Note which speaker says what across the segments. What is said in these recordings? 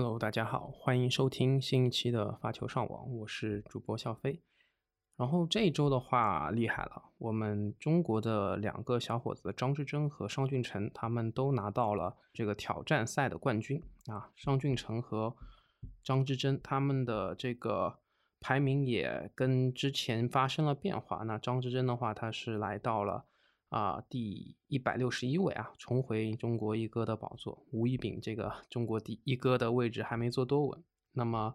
Speaker 1: Hello，大家好，欢迎收听新一期的发球上网，我是主播笑飞。然后这一周的话厉害了，我们中国的两个小伙子张之臻和商俊成，他们都拿到了这个挑战赛的冠军啊。商俊成和张之臻他们的这个排名也跟之前发生了变化。那张之臻的话，他是来到了。啊，第一百六十一位啊，重回中国一哥的宝座。吴一丙这个中国第一哥的位置还没坐多稳。那么，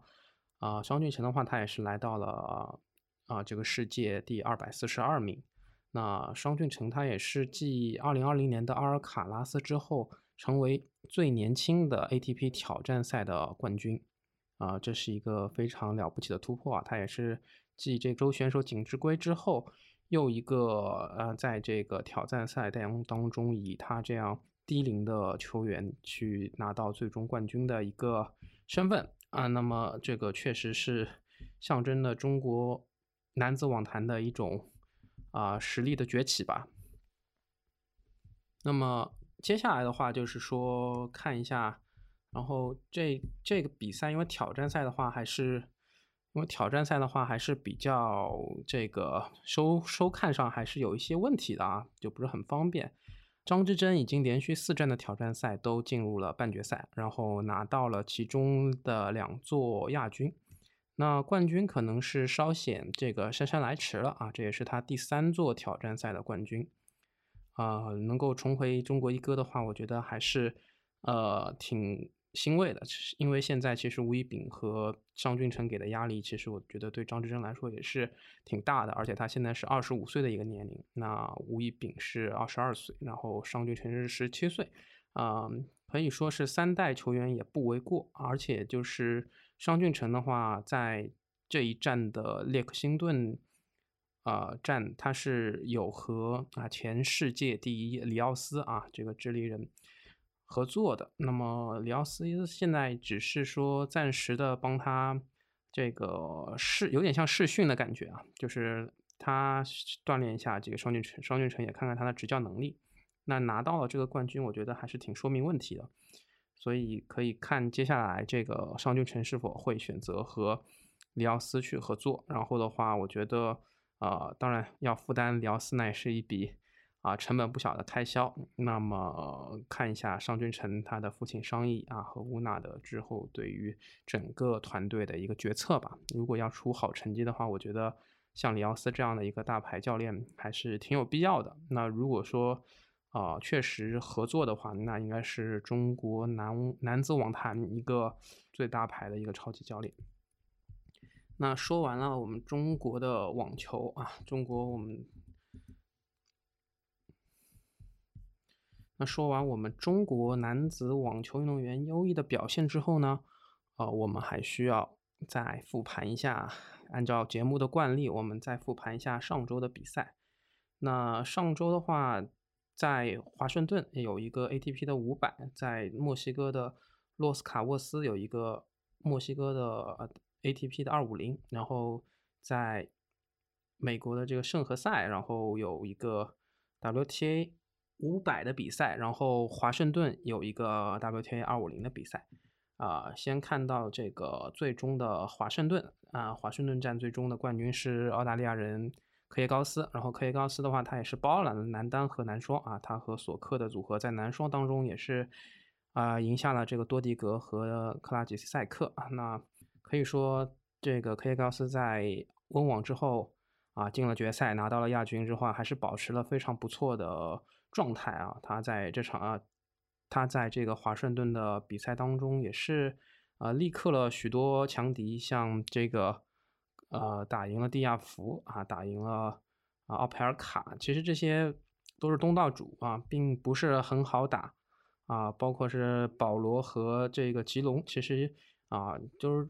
Speaker 1: 啊，商俊成的话，他也是来到了啊这个世界第二百四十二名。那商俊成他也是继二零二零年的阿尔卡拉斯之后，成为最年轻的 ATP 挑战赛的冠军。啊，这是一个非常了不起的突破啊！他也是继这周选手锦织圭之后。又一个呃，在这个挑战赛当当中，以他这样低龄的球员去拿到最终冠军的一个身份啊，那么这个确实是象征了中国男子网坛的一种啊实力的崛起吧。那么接下来的话就是说看一下，然后这这个比赛，因为挑战赛的话还是。因为挑战赛的话还是比较这个收收看上还是有一些问题的啊，就不是很方便。张之臻已经连续四站的挑战赛都进入了半决赛，然后拿到了其中的两座亚军。那冠军可能是稍显这个姗姗来迟了啊，这也是他第三座挑战赛的冠军啊，能够重回中国一哥的话，我觉得还是呃挺。欣慰的，因为现在其实吴一丙和商俊成给的压力，其实我觉得对张之臻来说也是挺大的，而且他现在是二十五岁的一个年龄，那吴一丙是二十二岁，然后商俊成是十七岁，啊，可以说是三代球员也不为过，而且就是商俊成的话，在这一站的列克星顿，啊站，他是有和啊前世界第一里奥斯啊这个智利人。合作的，那么里奥斯现在只是说暂时的帮他这个试，有点像试训的感觉啊，就是他锻炼一下这个双俊成，双俊成也看看他的执教能力。那拿到了这个冠军，我觉得还是挺说明问题的，所以可以看接下来这个双俊成是否会选择和里奥斯去合作。然后的话，我觉得呃，当然要负担里奥斯那也是一笔。啊，成本不小的开销。那么看一下商君成他的父亲商议啊和乌娜的之后对于整个团队的一个决策吧。如果要出好成绩的话，我觉得像里奥斯这样的一个大牌教练还是挺有必要的。那如果说啊确实合作的话，那应该是中国男男子网坛一个最大牌的一个超级教练。那说完了我们中国的网球啊，中国我们。那说完我们中国男子网球运动员优异的表现之后呢，呃，我们还需要再复盘一下。按照节目的惯例，我们再复盘一下上周的比赛。那上周的话，在华盛顿有一个 ATP 的五百，在墨西哥的洛斯卡沃斯有一个墨西哥的 ATP 的二五零，然后在美国的这个圣何塞，然后有一个 WTA。五百的比赛，然后华盛顿有一个 WTA 二五零的比赛，啊，先看到这个最终的华盛顿啊，华盛顿站最终的冠军是澳大利亚人科耶高斯，然后科耶高斯的话，他也是包揽了男单和男双啊，他和索克的组合在男双当中也是啊赢下了这个多迪格和克拉吉斯赛克啊，那可以说这个科耶高斯在温网之后啊进了决赛，拿到了亚军之后，还是保持了非常不错的。状态啊，他在这场啊，他在这个华盛顿的比赛当中也是啊，力克了许多强敌，像这个呃，打赢了蒂亚福啊，打赢了啊奥佩尔卡，其实这些都是东道主啊，并不是很好打啊，包括是保罗和这个吉隆，其实啊，就是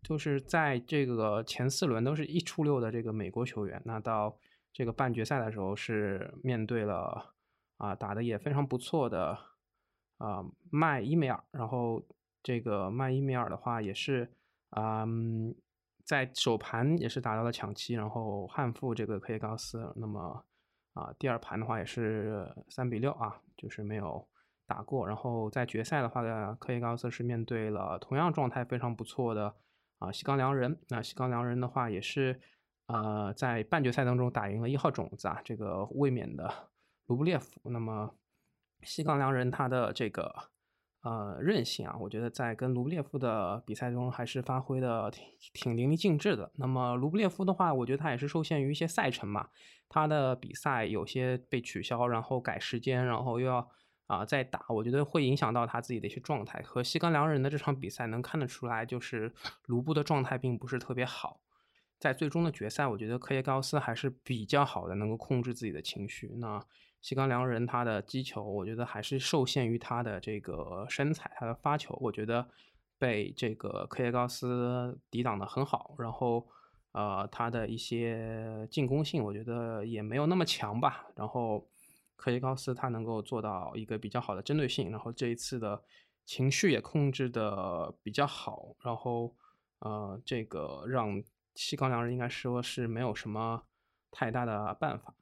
Speaker 1: 就是在这个前四轮都是一出六的这个美国球员，那到这个半决赛的时候是面对了。啊，打的也非常不错的啊，麦伊梅尔。然后这个麦伊梅尔的话也是啊，在首盘也是打到了抢七，然后汉负这个科耶高斯。那么啊，第二盘的话也是三比六啊，就是没有打过。然后在决赛的话呢，科耶高斯是面对了同样状态非常不错的啊西冈良人。那西冈良人的话也是呃在半决赛当中打赢了一号种子啊这个卫冕的卢布列夫。那么西冈良人他的这个。呃，韧性啊，我觉得在跟卢布列夫的比赛中还是发挥的挺挺淋漓尽致的。那么卢布列夫的话，我觉得他也是受限于一些赛程嘛，他的比赛有些被取消，然后改时间，然后又要啊再打，我觉得会影响到他自己的一些状态。和西冈良人的这场比赛能看得出来，就是卢布的状态并不是特别好。在最终的决赛，我觉得科耶高斯还是比较好的，能够控制自己的情绪。那。西冈良人他的击球，我觉得还是受限于他的这个身材，他的发球，我觉得被这个科耶高斯抵挡的很好。然后，呃，他的一些进攻性，我觉得也没有那么强吧。然后，科耶高斯他能够做到一个比较好的针对性，然后这一次的情绪也控制的比较好。然后，呃，这个让西冈良人应该说是没有什么太大的办法。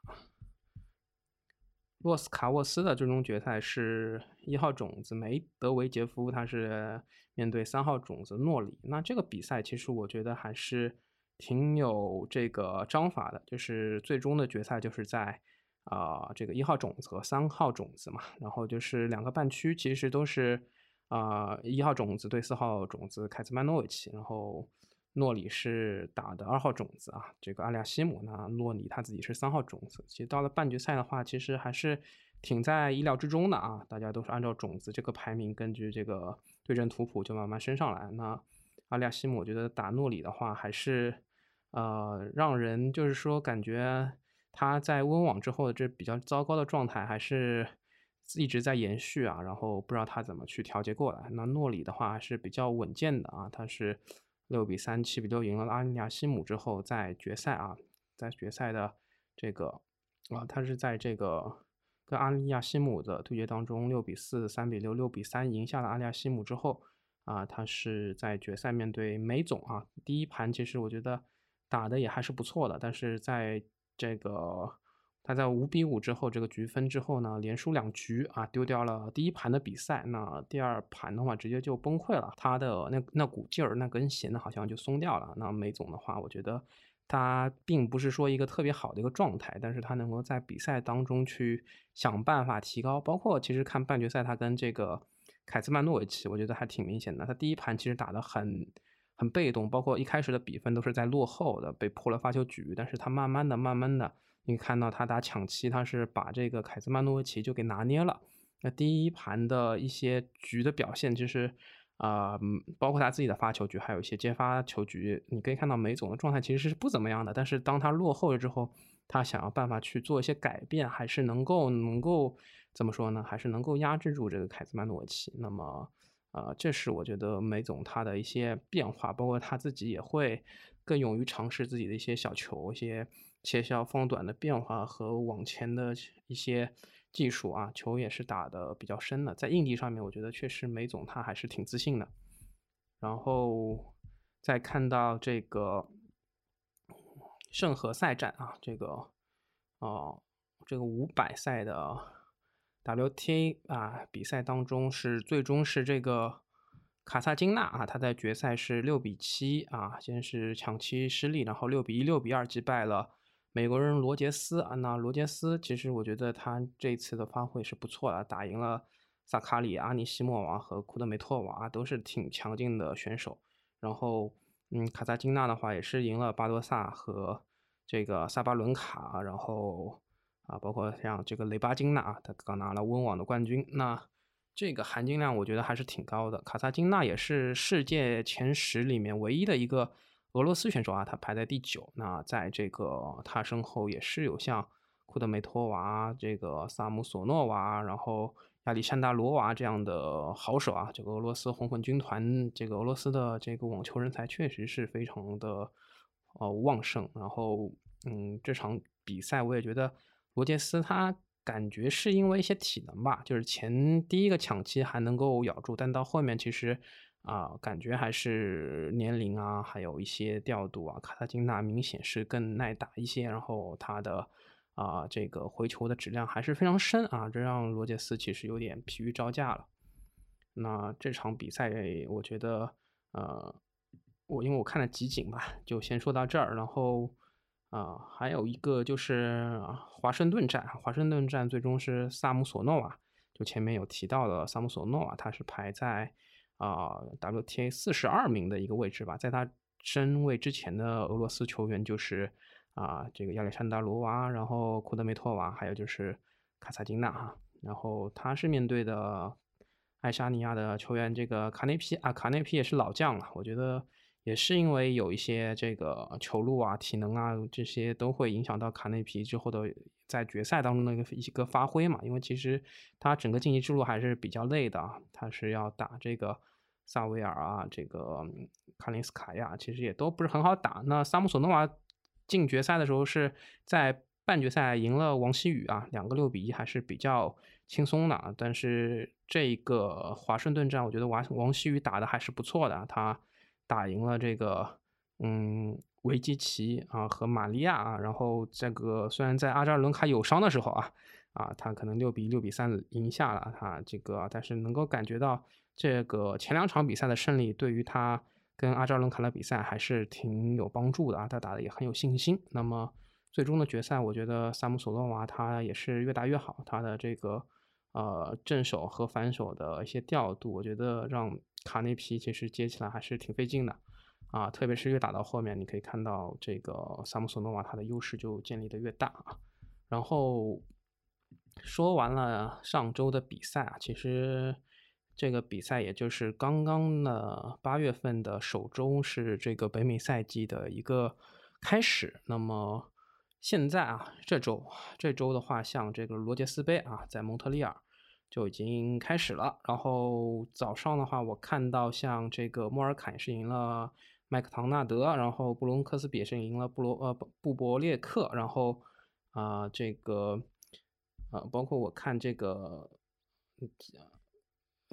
Speaker 1: 洛斯卡沃斯的最终决赛是一号种子梅德韦杰夫，他是面对三号种子诺里。那这个比赛其实我觉得还是挺有这个章法的，就是最终的决赛就是在啊这个一号种子和三号种子嘛，然后就是两个半区其实都是啊一号种子对四号种子凯兹曼诺维奇，然后。诺里是打的二号种子啊，这个阿利亚西姆，那诺里他自己是三号种子。其实到了半决赛的话，其实还是挺在意料之中的啊。大家都是按照种子这个排名，根据这个对阵图谱就慢慢升上来。那阿利亚西姆，我觉得打诺里的话，还是呃让人就是说感觉他在温网之后的这比较糟糕的状态还是一直在延续啊。然后不知道他怎么去调节过来。那诺里的话还是比较稳健的啊，他是。六比三，七比六赢了阿尼亚西姆之后，在决赛啊，在决赛的这个啊，他是在这个跟阿尼亚西姆的对决当中，六比四，三比六，六比三赢下了阿尼亚西姆之后啊，他是在决赛面对梅总啊，第一盘其实我觉得打的也还是不错的，但是在这个。他在五比五之后，这个局分之后呢，连输两局啊，丢掉了第一盘的比赛。那第二盘的话，直接就崩溃了。他的那那股劲儿，那根弦呢，好像就松掉了。那梅总的话，我觉得他并不是说一个特别好的一个状态，但是他能够在比赛当中去想办法提高。包括其实看半决赛，他跟这个凯兹曼诺维奇，我觉得还挺明显的。他第一盘其实打得很很被动，包括一开始的比分都是在落后的，被破了发球局。但是他慢慢的、慢慢的。你看到他打抢七，他是把这个凯兹曼诺维奇就给拿捏了。那第一盘的一些局的表现，其实啊，包括他自己的发球局，还有一些接发球局，你可以看到梅总的状态其实是不怎么样的。但是当他落后了之后，他想要办法去做一些改变，还是能够能够怎么说呢？还是能够压制住这个凯兹曼诺维奇。那么，呃，这是我觉得梅总他的一些变化，包括他自己也会更勇于尝试自己的一些小球，一些。切削放短的变化和往前的一些技术啊，球也是打的比较深的。在硬地上面，我觉得确实梅总他还是挺自信的。然后再看到这个圣何塞战啊，这个哦，这个五百赛的 WTA 啊比赛当中是最终是这个卡萨金娜啊，他在决赛是六比七啊，先是抢七失利，然后六比一、六比二击败了。美国人罗杰斯啊，那罗杰斯其实我觉得他这次的发挥是不错的，打赢了萨卡里、阿尼西莫娃和库德梅托娃，都是挺强劲的选手。然后，嗯，卡萨金娜的话也是赢了巴多萨和这个萨巴伦卡，然后啊，包括像这个雷巴金娜啊，他刚拿了温网的冠军。那这个含金量我觉得还是挺高的。卡萨金娜也是世界前十里面唯一的一个。俄罗斯选手啊，他排在第九。那在这个他身后也是有像库德梅托娃、这个萨姆索诺娃，然后亚历山大罗娃这样的好手啊。这个俄罗斯红粉军团，这个俄罗斯的这个网球人才确实是非常的呃旺盛。然后，嗯，这场比赛我也觉得罗杰斯他感觉是因为一些体能吧，就是前第一个抢七还能够咬住，但到后面其实。啊，感觉还是年龄啊，还有一些调度啊，卡塔金娜明显是更耐打一些，然后他的啊，这个回球的质量还是非常深啊，这让罗杰斯其实有点疲于招架了。那这场比赛，我觉得，呃，我因为我看了集锦吧，就先说到这儿。然后，啊，还有一个就是华盛顿站，华盛顿站最终是萨姆索诺瓦，就前面有提到的萨姆索诺瓦，他是排在啊 WTA 四十二名的一个位置吧，在他身位之前的俄罗斯球员就是啊这个亚历山大罗娃，然后库德梅托娃，还有就是卡萨金娜哈，然后他是面对的。爱沙尼亚的球员，这个卡内皮啊，卡内皮也是老将了。我觉得也是因为有一些这个球路啊、体能啊这些都会影响到卡内皮之后的在决赛当中的一个一个发挥嘛。因为其实他整个晋级之路还是比较累的啊，他是要打这个萨维尔啊，这个卡林斯卡亚，其实也都不是很好打。那萨姆索诺娃进决赛的时候是在半决赛赢了王曦雨啊，两个六比一还是比较。轻松的，但是这个华盛顿站，我觉得王王曦雨打的还是不错的，他打赢了这个嗯维基奇啊和玛利亚啊，然后这个虽然在阿扎尔伦卡有伤的时候啊啊，他可能六比六比三赢下了他这个，但是能够感觉到这个前两场比赛的胜利对于他跟阿扎伦卡的比赛还是挺有帮助的啊，他打的也很有信心。那么最终的决赛，我觉得萨姆索诺娃他也是越打越好，他的这个。呃，正手和反手的一些调度，我觉得让卡内皮其实接起来还是挺费劲的啊，特别是越打到后面，你可以看到这个萨姆索诺娃他的优势就建立的越大啊。然后说完了上周的比赛啊，其实这个比赛也就是刚刚的八月份的首周是这个北美赛季的一个开始，那么。现在啊，这周这周的话，像这个罗杰斯杯啊，在蒙特利尔就已经开始了。然后早上的话，我看到像这个莫尔坎是赢了麦克唐纳德，然后布隆克斯比是赢了布罗呃布伯列克，然后啊这个呃包括我看这个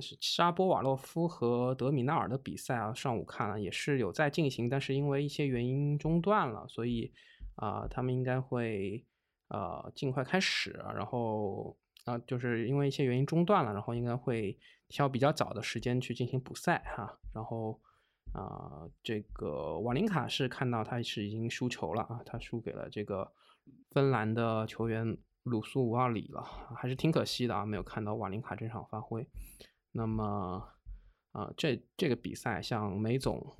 Speaker 1: 沙波瓦洛夫和德米纳尔的比赛啊，上午看了也是有在进行，但是因为一些原因中断了，所以。啊，他们应该会呃尽快开始，然后啊，就是因为一些原因中断了，然后应该会挑比较早的时间去进行补赛哈。然后啊，这个瓦林卡是看到他是已经输球了啊，他输给了这个芬兰的球员鲁苏五二里了，还是挺可惜的啊，没有看到瓦林卡这场发挥。那么啊，这这个比赛像梅总。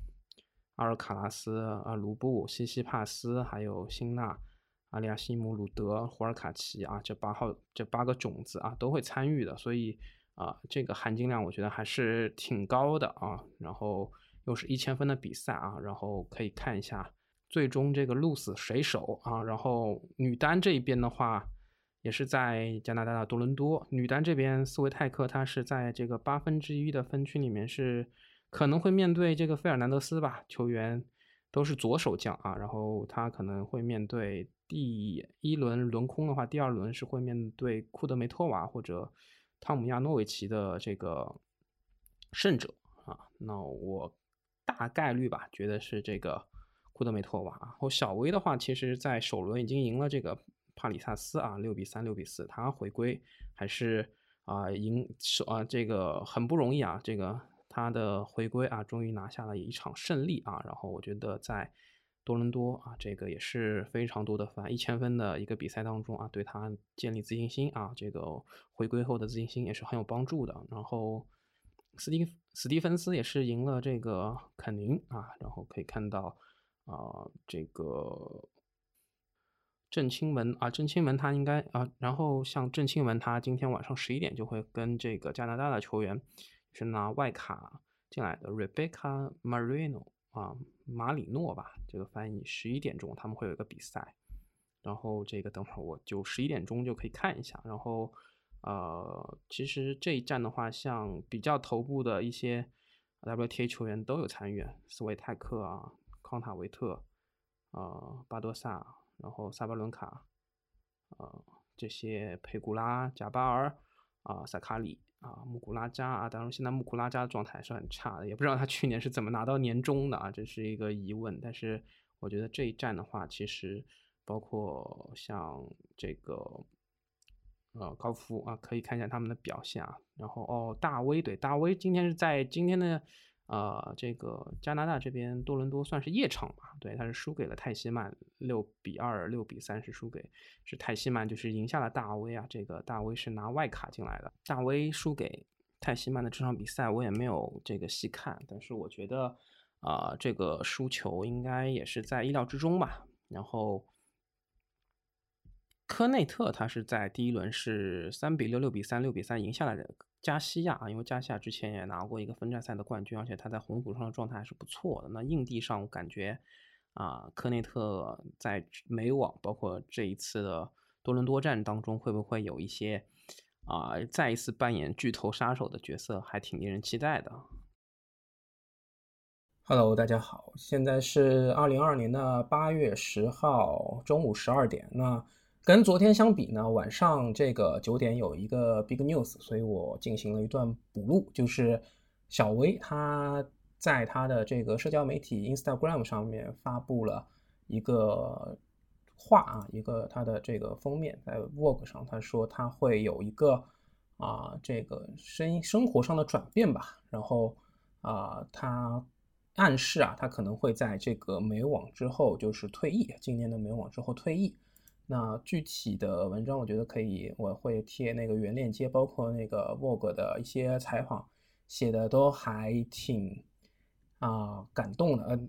Speaker 1: 阿尔卡拉斯、啊卢布、西西帕斯，还有辛纳、阿利亚西姆、鲁德、胡尔卡奇啊，这八号这八个种子啊都会参与的，所以啊这个含金量我觉得还是挺高的啊。然后又是一千分的比赛啊，然后可以看一下最终这个鹿死谁手啊。然后女单这一边的话，也是在加拿大的多伦多，女单这边斯维泰克她是在这个八分之一的分区里面是。可能会面对这个费尔南德斯吧，球员都是左手将啊，然后他可能会面对第一轮轮空的话，第二轮是会面对库德梅托娃或者汤姆亚诺维奇的这个胜者啊。那我大概率吧，觉得是这个库德梅托娃。然后小威的话，其实在首轮已经赢了这个帕里萨斯啊，六比三、六比四，他回归还是啊赢首啊这个很不容易啊，这个。他的回归啊，终于拿下了一场胜利啊！然后我觉得在多伦多啊，这个也是非常多的分，一千分的一个比赛当中啊，对他建立自信心啊，这个回归后的自信心也是很有帮助的。然后斯蒂斯蒂芬斯也是赢了这个肯宁啊，然后可以看到啊，这个郑钦文啊，郑钦文他应该啊，然后像郑钦文他今天晚上十一点就会跟这个加拿大的球员。是拿外卡进来的，Rebecca Marino 啊，马里诺吧，这个翻译。十一点钟他们会有一个比赛，然后这个等会儿我就十一点钟就可以看一下。然后呃，其实这一站的话，像比较头部的一些 WTA 球员都有参与，斯维泰克啊，康塔维特，呃，巴多萨，然后萨巴伦卡，呃，这些佩古拉、贾巴尔啊，萨卡里。啊，穆古拉扎啊，当然现在穆古拉扎的状态是很差的，也不知道他去年是怎么拿到年终的啊，这是一个疑问。但是我觉得这一站的话，其实包括像这个呃高夫啊，可以看一下他们的表现啊。然后哦，大威对大威今天是在今天的呃这个加拿大这边多伦多算是夜场吧，对，他是输给了泰西曼六比二、六比三是输给是泰西曼，就是赢下了大威啊。这个大威是拿外卡进来的，大威输给泰西曼的这场比赛我也没有这个细看，但是我觉得。啊，这个输球应该也是在意料之中吧。然后，科内特他是在第一轮是三比六、六比三、六比三赢下来的加西亚啊，因为加西亚之前也拿过一个分站赛的冠军，而且他在红土上的状态还是不错的。那硬地上我感觉啊，科内特在美网包括这一次的多伦多站当中，会不会有一些啊再一次扮演巨头杀手的角色，还挺令人期待的。
Speaker 2: Hello，大家好，现在是二零二二年的八月十号中午十二点。那跟昨天相比呢，晚上这个九点有一个 big news，所以我进行了一段补录，就是小薇她在她的这个社交媒体 Instagram 上面发布了一个画啊，一个她的这个封面在 Vogue 上，她说她会有一个啊这个生生活上的转变吧，然后啊她。暗示啊，他可能会在这个美网之后就是退役，今年的美网之后退役。那具体的文章，我觉得可以，我会贴那个原链接，包括那个 Vogue 的一些采访，写的都还挺啊感动的，呃，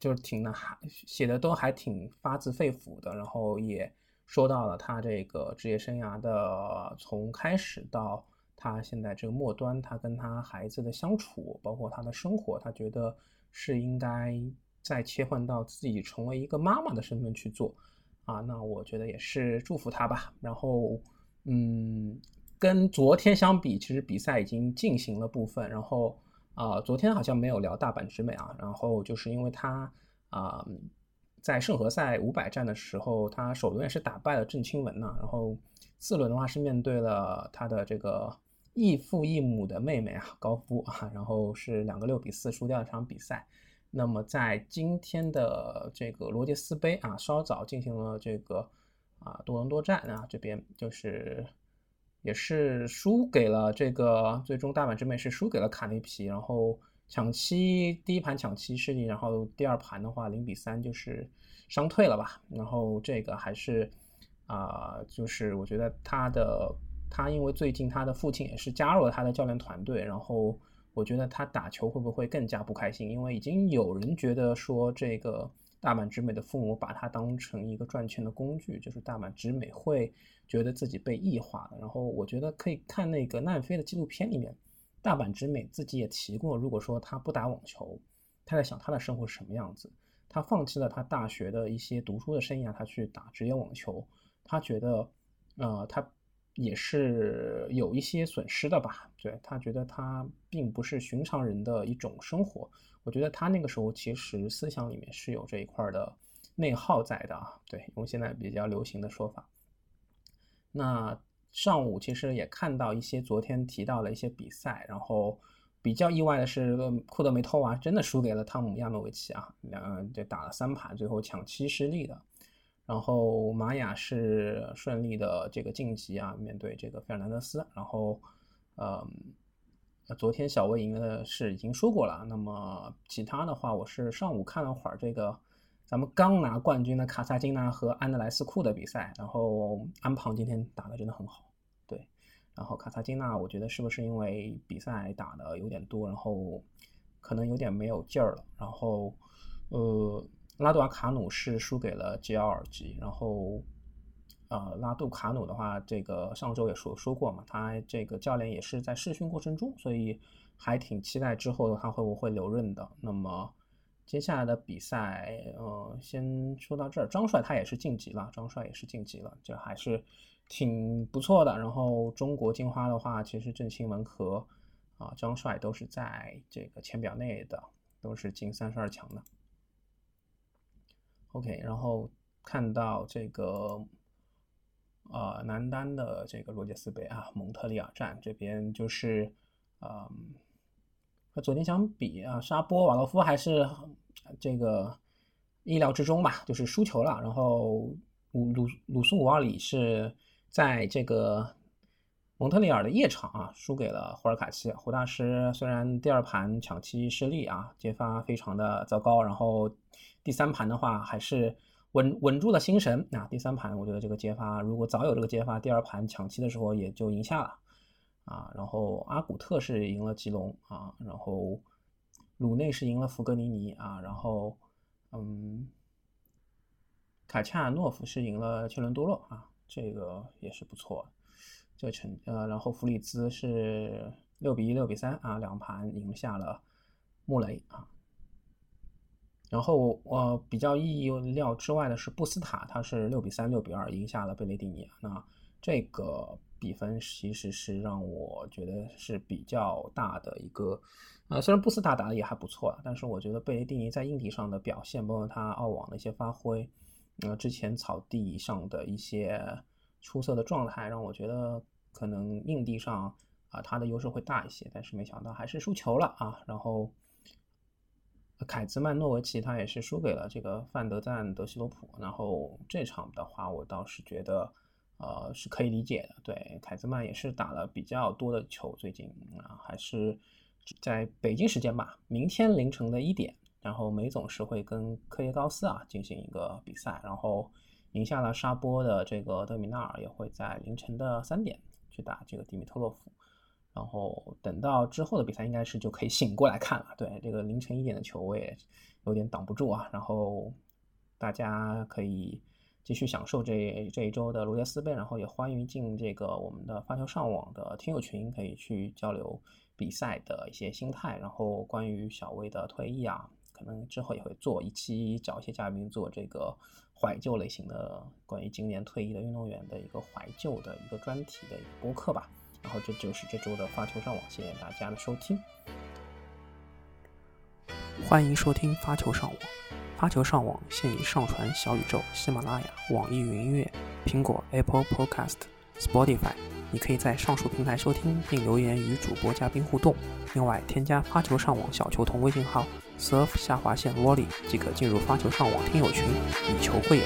Speaker 2: 就是挺那还写的都还挺发自肺腑的。然后也说到了他这个职业生涯的从开始到他现在这个末端，他跟他孩子的相处，包括他的生活，他觉得。是应该再切换到自己成为一个妈妈的身份去做啊，那我觉得也是祝福他吧。然后，嗯，跟昨天相比，其实比赛已经进行了部分。然后啊，昨天好像没有聊大阪直美啊。然后就是因为他啊，在圣何赛五百战的时候，他首轮也是打败了郑钦文呐。然后四轮的话是面对了他的这个。异父异母的妹妹啊，高夫啊，然后是两个六比四输掉一场比赛。那么在今天的这个罗杰斯杯啊，稍早进行了这个啊多伦多站啊，这边就是也是输给了这个最终大阪直美是输给了卡内皮，然后抢七第一盘抢七失利，然后第二盘的话零比三就是伤退了吧。然后这个还是啊，就是我觉得他的。他因为最近他的父亲也是加入了他的教练团队，然后我觉得他打球会不会更加不开心？因为已经有人觉得说这个大阪直美的父母把他当成一个赚钱的工具，就是大阪直美会觉得自己被异化了。然后我觉得可以看那个奈飞的纪录片里面，大阪直美自己也提过，如果说他不打网球，他在想他的生活是什么样子？他放弃了他大学的一些读书的生涯，他去打职业网球，他觉得，呃，他。也是有一些损失的吧，对他觉得他并不是寻常人的一种生活。我觉得他那个时候其实思想里面是有这一块的内耗在的啊，对，用现在比较流行的说法。那上午其实也看到一些昨天提到的一些比赛，然后比较意外的是库德梅托娃真的输给了汤姆亚诺维奇啊，两就打了三盘，最后抢七失利的。然后玛雅是顺利的这个晋级啊，面对这个费尔南德斯。然后，嗯，昨天小魏赢的是已经说过了。那么其他的话，我是上午看了会儿这个咱们刚拿冠军的卡萨金娜和安德莱斯库的比赛。然后安胖今天打的真的很好，对。然后卡萨金娜，我觉得是不是因为比赛打的有点多，然后可能有点没有劲儿了。然后，呃。拉杜瓦卡努是输给了吉奥尔吉，然后，呃，拉杜卡努的话，这个上周也说说过嘛，他这个教练也是在试训过程中，所以还挺期待之后他会不会留任的。那么接下来的比赛，呃，先说到这儿。张帅他也是晋级了，张帅也是晋级了，这还是挺不错的。然后中国金花的话，其实郑钦文和啊张帅都是在这个签表内的，都是进三十二强的。OK，然后看到这个，呃，男单的这个罗杰斯杯啊，蒙特利尔站这边就是，嗯，和昨天相比啊，沙波瓦洛夫还是这个意料之中吧，就是输球了。然后鲁鲁鲁苏五二里是在这个蒙特利尔的夜场啊，输给了胡尔卡奇。胡大师虽然第二盘抢七失利啊，接发非常的糟糕，然后第三盘的话还是稳稳住了心神啊。第三盘我觉得这个接发如果早有这个接发，第二盘抢七的时候也就赢下了啊。然后阿古特是赢了吉隆啊，然后鲁内是赢了弗格尼尼啊，然后嗯。卡恰诺夫是赢了切伦多洛啊，这个也是不错。这成呃，然后弗里兹是六比一、六比三啊，两盘赢下了穆雷啊。然后呃，比较意料之外的是布斯塔，他是六比三、六比二赢下了贝雷蒂尼。那这个比分其实是让我觉得是比较大的一个呃，虽然布斯塔打的也还不错，但是我觉得贝雷蒂尼在硬地上的表现，包括他澳网的一些发挥。呃，之前草地上的一些出色的状态，让我觉得可能硬地上啊，他的优势会大一些。但是没想到还是输球了啊。然后凯兹曼诺维奇他也是输给了这个范德赞德西罗普。然后这场的话，我倒是觉得呃是可以理解的。对，凯兹曼也是打了比较多的球，最近啊还是在北京时间吧，明天凌晨的一点。然后梅总是会跟科耶高斯啊进行一个比赛，然后赢下了沙波的这个德米纳尔也会在凌晨的三点去打这个迪米特洛夫，然后等到之后的比赛应该是就可以醒过来看了。对这个凌晨一点的球我也有点挡不住啊，然后大家可以继续享受这这一周的罗杰斯杯，然后也欢迎进这个我们的发球上网的听友群，可以去交流比赛的一些心态，然后关于小威的退役啊。可能之后也会做一期，找一些嘉宾做这个怀旧类型的，关于今年退役的运动员的一个怀旧的一个专题的一个播客吧。然后这就是这周的发球上网，谢谢大家的收听。
Speaker 1: 欢迎收听发球上网，发球上网现已上传小宇宙、喜马拉雅、网易云音乐、苹果 Apple Podcast、Spotify。你可以在上述平台收听并留言与主播嘉宾互动。另外，添加发球上网小球童微信号。Surf 下划线 volley 即可进入发球上网听友群，以球会友。